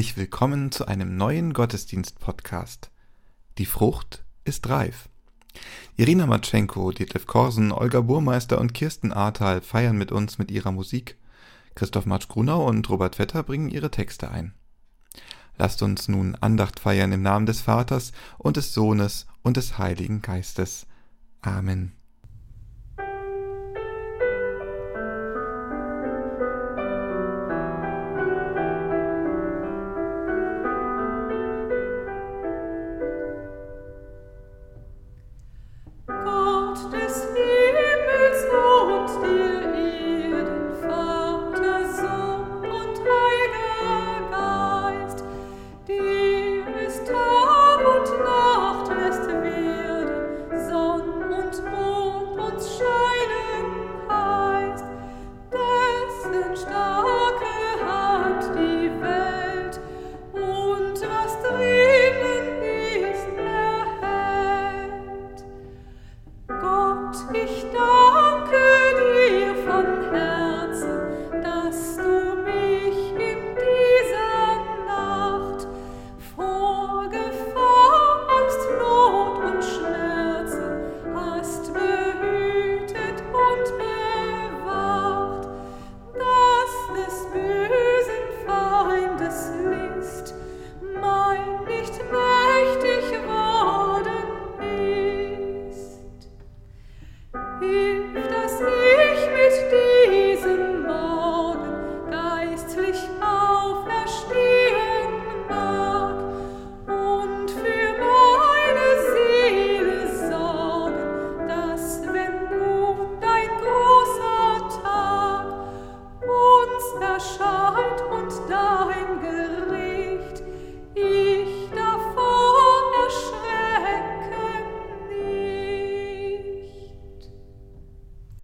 Herzlich willkommen zu einem neuen Gottesdienst-Podcast. Die Frucht ist reif. Irina Matschenko, Detlef Korsen, Olga Burmeister und Kirsten Ahrtal feiern mit uns mit ihrer Musik. Christoph Matsch-Grunau und Robert Vetter bringen ihre Texte ein. Lasst uns nun Andacht feiern im Namen des Vaters und des Sohnes und des Heiligen Geistes. Amen.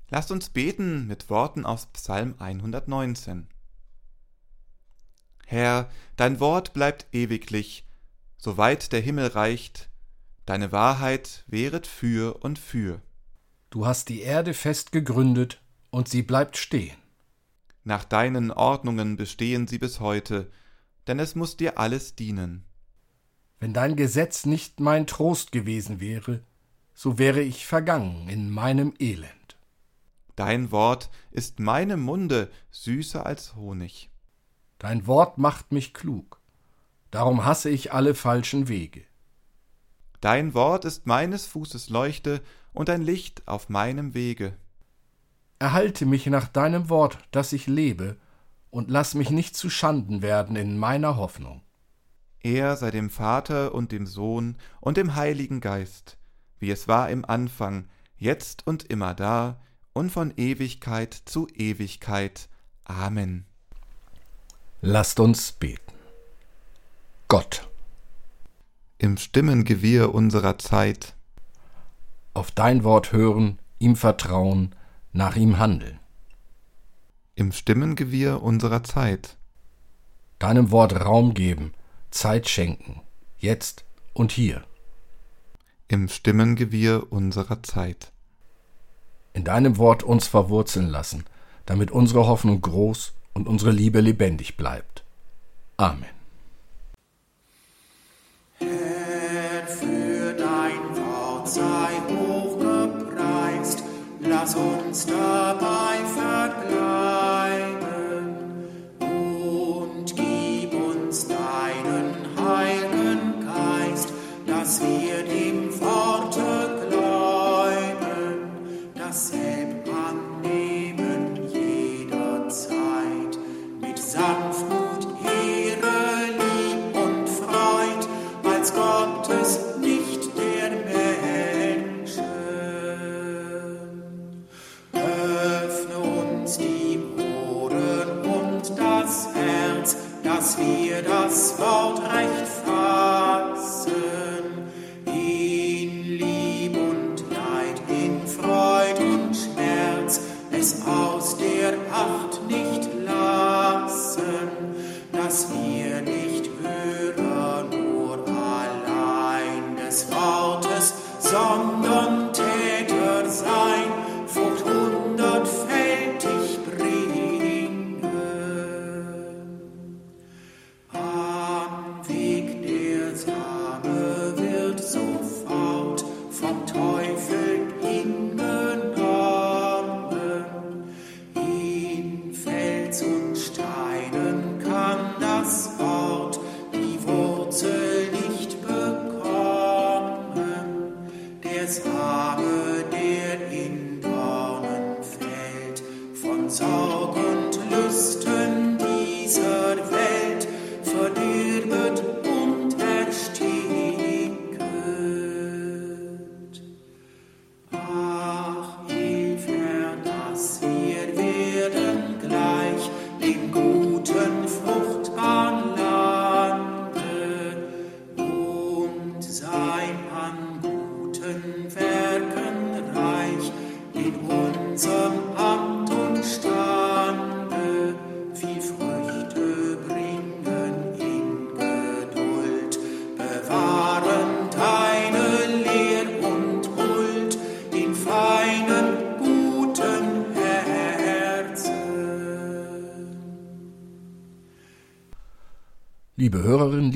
Lasst uns beten mit Worten aus Psalm 119. Herr, dein Wort bleibt ewiglich, soweit der Himmel reicht, deine Wahrheit wehret für und für. Du hast die Erde fest gegründet, und sie bleibt stehen. Nach deinen Ordnungen bestehen sie bis heute, denn es muss dir alles dienen. Wenn dein Gesetz nicht mein Trost gewesen wäre, so wäre ich vergangen in meinem Elend. Dein Wort ist meinem Munde süßer als Honig. Dein Wort macht mich klug, darum hasse ich alle falschen Wege. Dein Wort ist meines Fußes Leuchte und ein Licht auf meinem Wege. Erhalte mich nach deinem Wort, dass ich lebe, und lass mich nicht zu Schanden werden in meiner Hoffnung. Er sei dem Vater und dem Sohn und dem Heiligen Geist, wie es war im Anfang, jetzt und immer da, und von Ewigkeit zu Ewigkeit. Amen. Lasst uns beten. Gott. Im Stimmengewirr unserer Zeit. Auf dein Wort hören, ihm vertrauen, nach ihm handeln. Im Stimmengewirr unserer Zeit. Deinem Wort Raum geben, Zeit schenken, jetzt und hier. Im Stimmengewirr unserer Zeit in deinem Wort uns verwurzeln lassen, damit unsere Hoffnung groß und unsere Liebe lebendig bleibt. Amen. Lass uns dabei aus der Acht nicht lassen, dass wir nicht hören nur allein des Wortes, sondern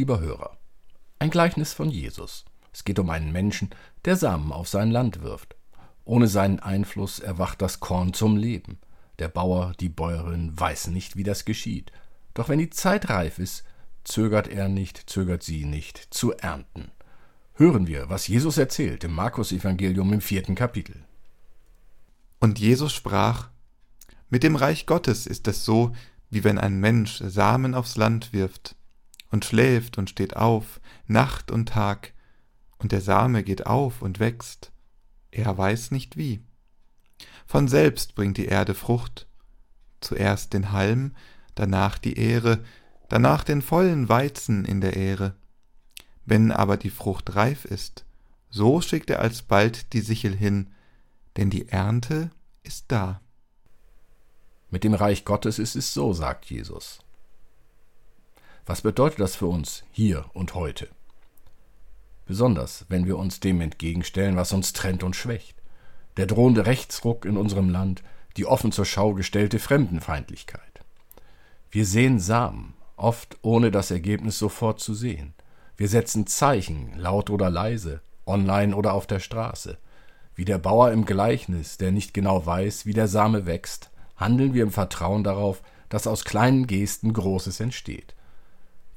lieber Hörer, ein Gleichnis von Jesus. Es geht um einen Menschen, der Samen auf sein Land wirft. Ohne seinen Einfluss erwacht das Korn zum Leben. Der Bauer, die Bäuerin weiß nicht, wie das geschieht. Doch wenn die Zeit reif ist, zögert er nicht, zögert sie nicht, zu ernten. Hören wir, was Jesus erzählt im Markus-Evangelium im vierten Kapitel. Und Jesus sprach, Mit dem Reich Gottes ist es so, wie wenn ein Mensch Samen aufs Land wirft und schläft und steht auf, Nacht und Tag, und der Same geht auf und wächst, er weiß nicht wie. Von selbst bringt die Erde Frucht, zuerst den Halm, danach die Ähre, danach den vollen Weizen in der Ähre. Wenn aber die Frucht reif ist, so schickt er alsbald die Sichel hin, denn die Ernte ist da. Mit dem Reich Gottes ist es so, sagt Jesus. Was bedeutet das für uns hier und heute? Besonders, wenn wir uns dem entgegenstellen, was uns trennt und schwächt. Der drohende Rechtsruck in unserem Land, die offen zur Schau gestellte Fremdenfeindlichkeit. Wir sehen Samen, oft ohne das Ergebnis sofort zu sehen. Wir setzen Zeichen, laut oder leise, online oder auf der Straße. Wie der Bauer im Gleichnis, der nicht genau weiß, wie der Same wächst, handeln wir im Vertrauen darauf, dass aus kleinen Gesten Großes entsteht.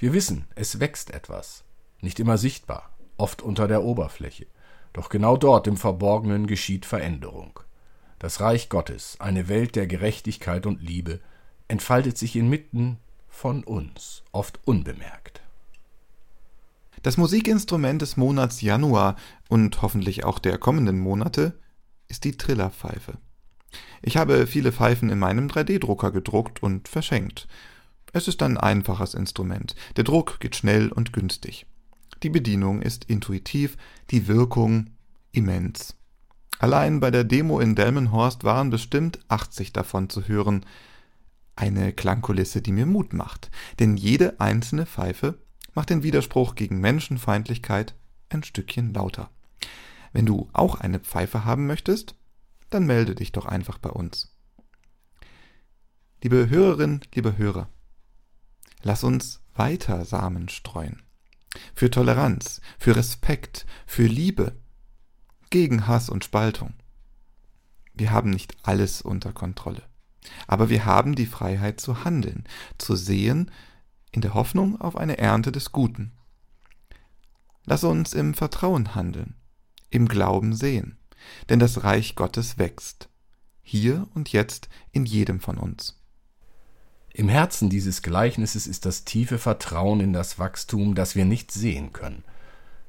Wir wissen, es wächst etwas, nicht immer sichtbar, oft unter der Oberfläche, doch genau dort im Verborgenen geschieht Veränderung. Das Reich Gottes, eine Welt der Gerechtigkeit und Liebe, entfaltet sich inmitten von uns, oft unbemerkt. Das Musikinstrument des Monats Januar und hoffentlich auch der kommenden Monate ist die Trillerpfeife. Ich habe viele Pfeifen in meinem 3D-Drucker gedruckt und verschenkt. Es ist ein einfaches Instrument. Der Druck geht schnell und günstig. Die Bedienung ist intuitiv, die Wirkung immens. Allein bei der Demo in Delmenhorst waren bestimmt 80 davon zu hören. Eine Klangkulisse, die mir Mut macht, denn jede einzelne Pfeife macht den Widerspruch gegen Menschenfeindlichkeit ein Stückchen lauter. Wenn du auch eine Pfeife haben möchtest, dann melde dich doch einfach bei uns. Liebe Hörerin, liebe Hörer, lass uns weiter Samen streuen. Für Toleranz, für Respekt, für Liebe, gegen Hass und Spaltung. Wir haben nicht alles unter Kontrolle, aber wir haben die Freiheit zu handeln, zu sehen, in der Hoffnung auf eine Ernte des Guten. Lass uns im Vertrauen handeln, im Glauben sehen, denn das Reich Gottes wächst, hier und jetzt in jedem von uns. Im Herzen dieses Gleichnisses ist das tiefe Vertrauen in das Wachstum, das wir nicht sehen können.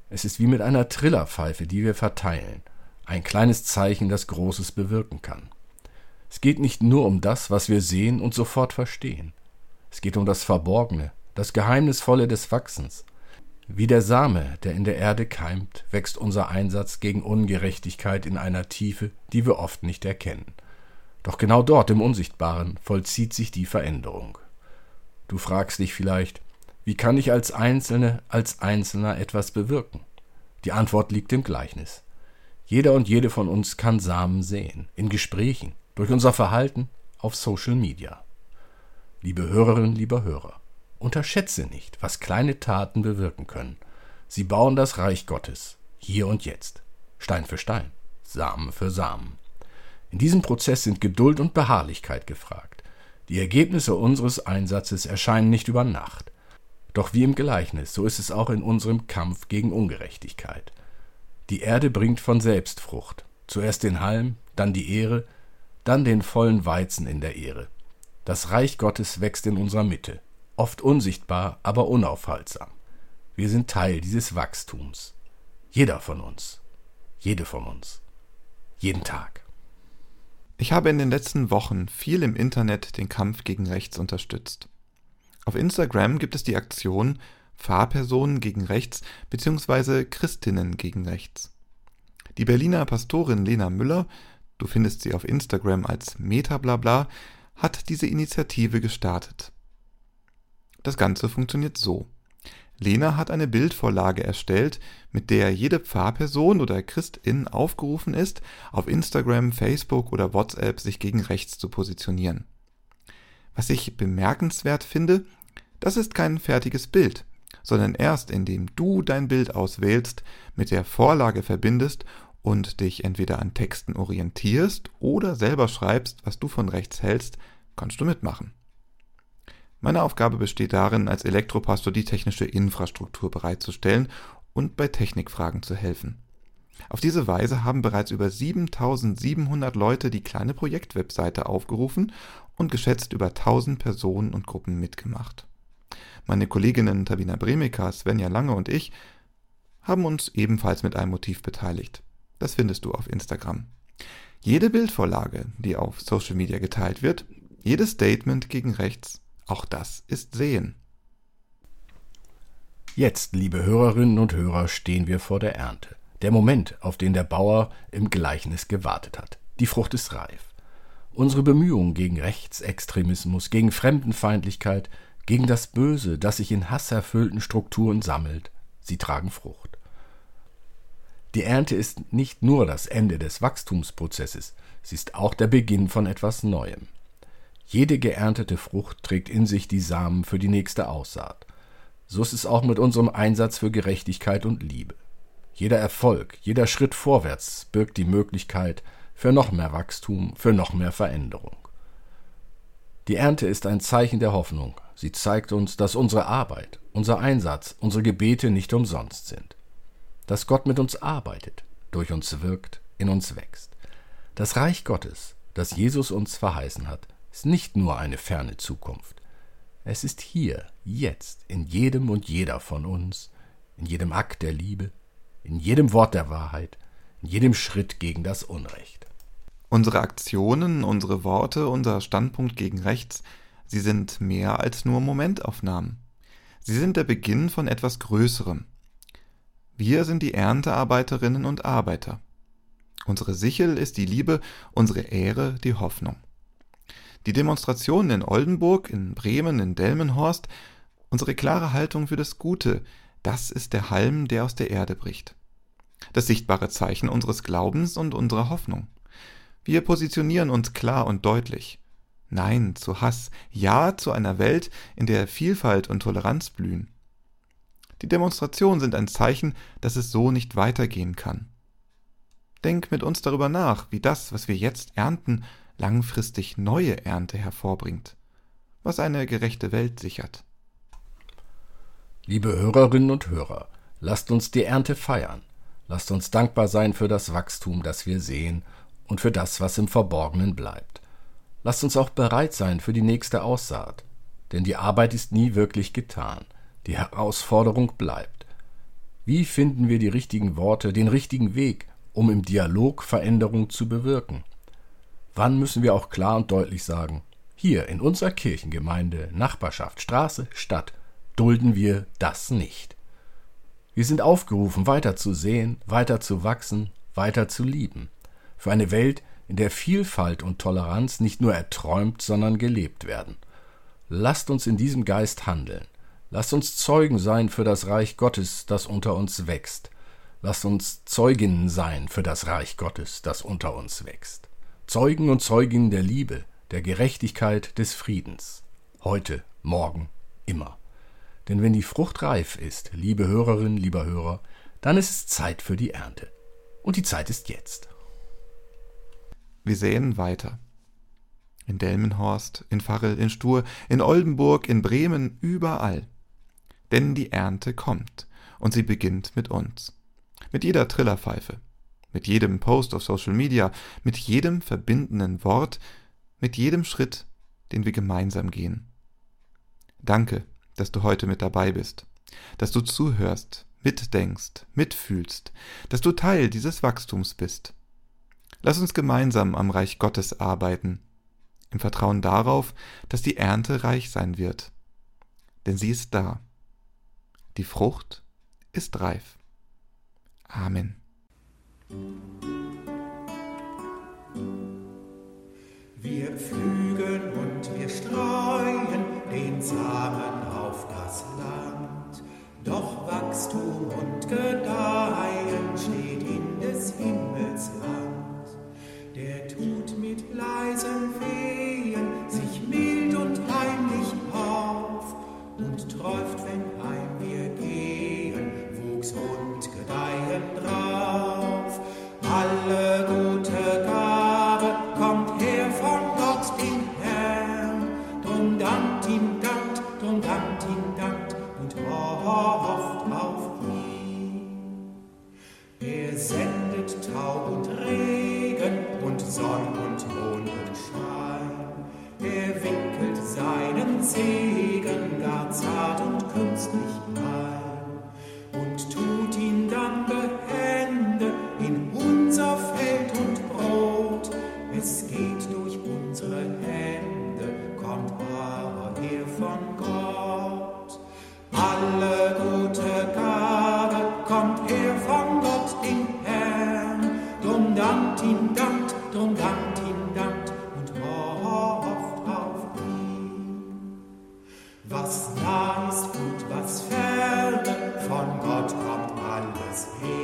Es ist wie mit einer Trillerpfeife, die wir verteilen, ein kleines Zeichen, das Großes bewirken kann. Es geht nicht nur um das, was wir sehen und sofort verstehen. Es geht um das Verborgene, das Geheimnisvolle des Wachsens. Wie der Same, der in der Erde keimt, wächst unser Einsatz gegen Ungerechtigkeit in einer Tiefe, die wir oft nicht erkennen. Doch genau dort im Unsichtbaren vollzieht sich die Veränderung. Du fragst dich vielleicht, wie kann ich als Einzelne, als Einzelner etwas bewirken? Die Antwort liegt im Gleichnis. Jeder und jede von uns kann Samen säen, in Gesprächen, durch unser Verhalten, auf Social Media. Liebe Hörerinnen, lieber Hörer, unterschätze nicht, was kleine Taten bewirken können. Sie bauen das Reich Gottes, hier und jetzt, Stein für Stein, Samen für Samen. In diesem Prozess sind Geduld und Beharrlichkeit gefragt. Die Ergebnisse unseres Einsatzes erscheinen nicht über Nacht. Doch wie im Gleichnis, so ist es auch in unserem Kampf gegen Ungerechtigkeit. Die Erde bringt von selbst Frucht. Zuerst den Halm, dann die Ehre, dann den vollen Weizen in der Ehre. Das Reich Gottes wächst in unserer Mitte, oft unsichtbar, aber unaufhaltsam. Wir sind Teil dieses Wachstums. Jeder von uns. Jede von uns. Jeden Tag. Ich habe in den letzten Wochen viel im Internet den Kampf gegen rechts unterstützt. Auf Instagram gibt es die Aktion Pfarrpersonen gegen rechts bzw. Christinnen gegen rechts. Die Berliner Pastorin Lena Müller, du findest sie auf Instagram als Metablabla, hat diese Initiative gestartet. Das Ganze funktioniert so. Lena hat eine Bildvorlage erstellt, mit der jede Pfarrperson oder Christin aufgerufen ist, auf Instagram, Facebook oder WhatsApp sich gegen rechts zu positionieren. Was ich bemerkenswert finde, das ist kein fertiges Bild, sondern erst indem du dein Bild auswählst, mit der Vorlage verbindest und dich entweder an Texten orientierst oder selber schreibst, was du von rechts hältst, kannst du mitmachen. Meine Aufgabe besteht darin, als Elektropastor die technische Infrastruktur bereitzustellen und bei Technikfragen zu helfen. Auf diese Weise haben bereits über 7700 Leute die kleine Projektwebseite aufgerufen und geschätzt über 1000 Personen und Gruppen mitgemacht. Meine Kolleginnen Tabina Bremika, Svenja Lange und ich haben uns ebenfalls mit einem Motiv beteiligt. Das findest du auf Instagram. Jede Bildvorlage, die auf Social Media geteilt wird, jedes Statement gegen rechts, auch das ist Sehen. Jetzt, liebe Hörerinnen und Hörer, stehen wir vor der Ernte. Der Moment, auf den der Bauer im Gleichnis gewartet hat. Die Frucht ist reif. Unsere Bemühungen gegen Rechtsextremismus, gegen Fremdenfeindlichkeit, gegen das Böse, das sich in hasserfüllten Strukturen sammelt, sie tragen Frucht. Die Ernte ist nicht nur das Ende des Wachstumsprozesses, sie ist auch der Beginn von etwas Neuem. Jede geerntete Frucht trägt in sich die Samen für die nächste Aussaat. So ist es auch mit unserem Einsatz für Gerechtigkeit und Liebe. Jeder Erfolg, jeder Schritt vorwärts birgt die Möglichkeit für noch mehr Wachstum, für noch mehr Veränderung. Die Ernte ist ein Zeichen der Hoffnung. Sie zeigt uns, dass unsere Arbeit, unser Einsatz, unsere Gebete nicht umsonst sind. Dass Gott mit uns arbeitet, durch uns wirkt, in uns wächst. Das Reich Gottes, das Jesus uns verheißen hat, ist nicht nur eine ferne Zukunft. Es ist hier, jetzt, in jedem und jeder von uns, in jedem Akt der Liebe, in jedem Wort der Wahrheit, in jedem Schritt gegen das Unrecht. Unsere Aktionen, unsere Worte, unser Standpunkt gegen rechts, sie sind mehr als nur Momentaufnahmen. Sie sind der Beginn von etwas Größerem. Wir sind die Erntearbeiterinnen und Arbeiter. Unsere Sichel ist die Liebe, unsere Ehre die Hoffnung. Die Demonstrationen in Oldenburg, in Bremen, in Delmenhorst, unsere klare Haltung für das Gute, das ist der Halm, der aus der Erde bricht. Das sichtbare Zeichen unseres Glaubens und unserer Hoffnung. Wir positionieren uns klar und deutlich. Nein zu Hass, ja zu einer Welt, in der Vielfalt und Toleranz blühen. Die Demonstrationen sind ein Zeichen, dass es so nicht weitergehen kann. Denk mit uns darüber nach, wie das, was wir jetzt ernten, langfristig neue Ernte hervorbringt, was eine gerechte Welt sichert. Liebe Hörerinnen und Hörer, lasst uns die Ernte feiern. Lasst uns dankbar sein für das Wachstum, das wir sehen und für das, was im Verborgenen bleibt. Lasst uns auch bereit sein für die nächste Aussaat, denn die Arbeit ist nie wirklich getan. Die Herausforderung bleibt. Wie finden wir die richtigen Worte, den richtigen Weg, um im Dialog Veränderung zu bewirken? Wann müssen wir auch klar und deutlich sagen, hier in unserer Kirchengemeinde, Nachbarschaft, Straße, Stadt dulden wir das nicht. Wir sind aufgerufen, weiter zu sehen, weiter zu wachsen, weiter zu lieben. Für eine Welt, in der Vielfalt und Toleranz nicht nur erträumt, sondern gelebt werden. Lasst uns in diesem Geist handeln. Lasst uns Zeugen sein für das Reich Gottes, das unter uns wächst. Lasst uns Zeuginnen sein für das Reich Gottes, das unter uns wächst. Zeugen und Zeuginnen der Liebe, der Gerechtigkeit, des Friedens. Heute, morgen, immer. Denn wenn die Frucht reif ist, liebe Hörerin, lieber Hörer, dann ist es Zeit für die Ernte. Und die Zeit ist jetzt. Wir säen weiter. In Delmenhorst, in Farrel, in Stur, in Oldenburg, in Bremen, überall. Denn die Ernte kommt und sie beginnt mit uns Mit jeder Trillerpfeife, mit jedem Post auf Social Media, mit jedem verbindenden Wort, mit jedem Schritt, den wir gemeinsam gehen. Danke, dass du heute mit dabei bist, dass du zuhörst, mitdenkst, mitfühlst, dass du Teil dieses Wachstums bist. Lass uns gemeinsam am Reich Gottes arbeiten, im Vertrauen darauf, dass die Ernte reich sein wird. Denn sie ist da. Die Frucht ist reif. Amen. Wir pflügen und wir streuen den Samen auf das Land. Doch Wachstum und Gedeihen steht in des Himmels Hand. Der tut alles her.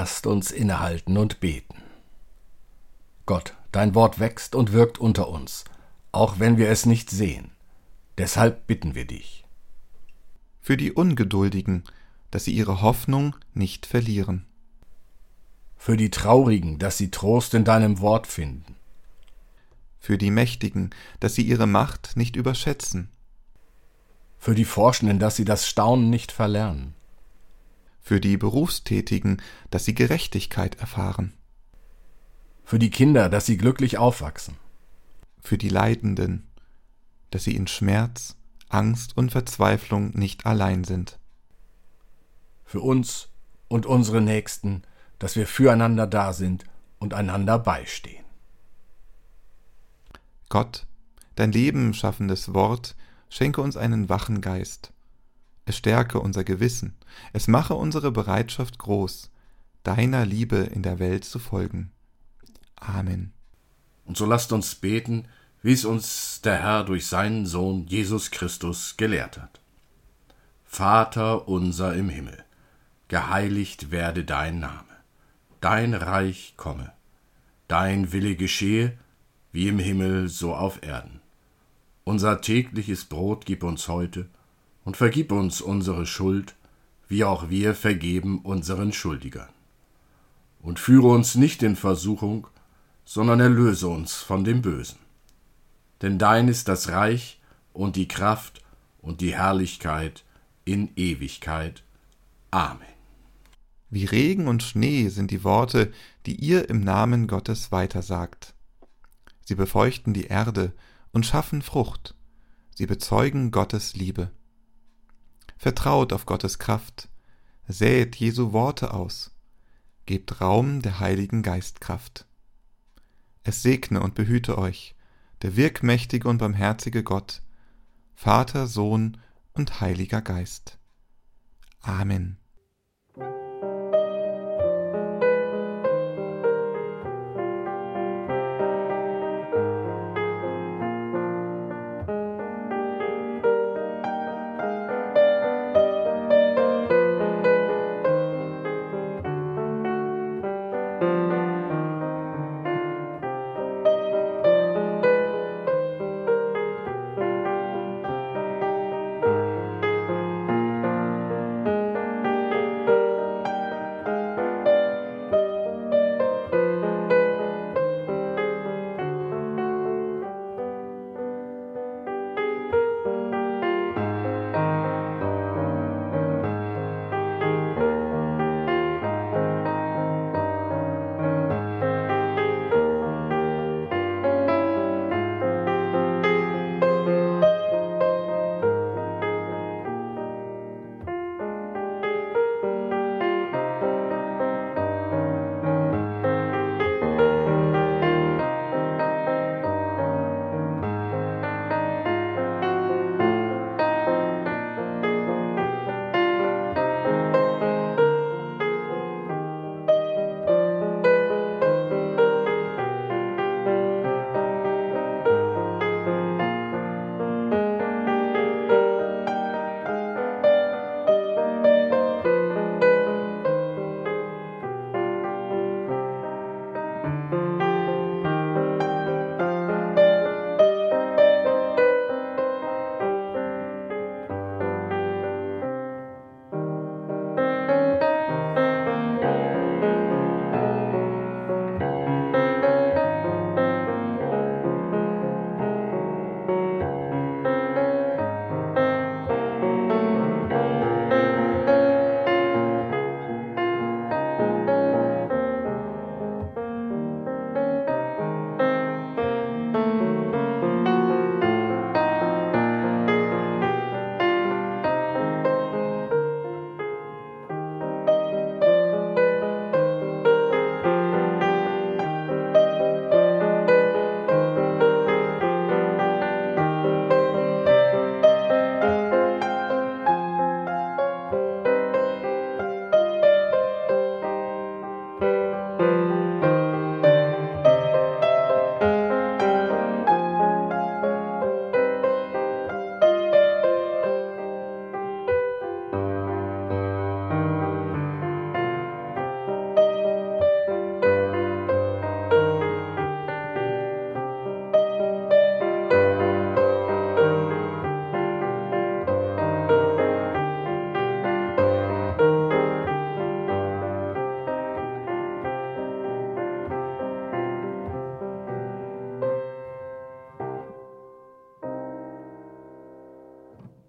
Lasst uns innehalten und beten. Gott, dein Wort wächst und wirkt unter uns, auch wenn wir es nicht sehen. Deshalb bitten wir dich. Für die Ungeduldigen, dass sie ihre Hoffnung nicht verlieren. Für die Traurigen, dass sie Trost in deinem Wort finden. Für die Mächtigen, dass sie ihre Macht nicht überschätzen. Für die Forschenden, dass sie das Staunen nicht verlernen. Für die Berufstätigen, dass sie Gerechtigkeit erfahren. Für die Kinder, dass sie glücklich aufwachsen. Für die Leidenden, dass sie in Schmerz, Angst und Verzweiflung nicht allein sind. Für uns und unsere Nächsten, dass wir füreinander da sind und einander beistehen. Gott, dein Leben schaffendes Wort, schenke uns einen wachen Geist. Es stärke unser Gewissen, es mache unsere Bereitschaft groß, deiner Liebe in der Welt zu folgen. Amen. Und so lasst uns beten, wie es uns der Herr durch seinen Sohn Jesus Christus gelehrt hat. Vater unser im Himmel, geheiligt werde dein Name, dein Reich komme, dein Wille geschehe, wie im Himmel so auf Erden. Unser tägliches Brot gib uns heute und vergib uns unsere Schuld, wie auch wir vergeben unseren Schuldigern. Und führe uns nicht in Versuchung, sondern erlöse uns von dem Bösen. Denn dein ist das Reich und die Kraft und die Herrlichkeit in Ewigkeit. Amen. Wie Regen und Schnee sind die Worte, die ihr im Namen Gottes weitersagt. Sie befeuchten die Erde und schaffen Frucht. Sie bezeugen Gottes Liebe. Vertraut auf Gottes Kraft. Säet Jesu Worte aus. Gebt Raum der Heiligen Geistkraft. Es segne und behüte euch, der wirkmächtige und barmherzige Gott, Vater, Sohn und Heiliger Geist. Amen.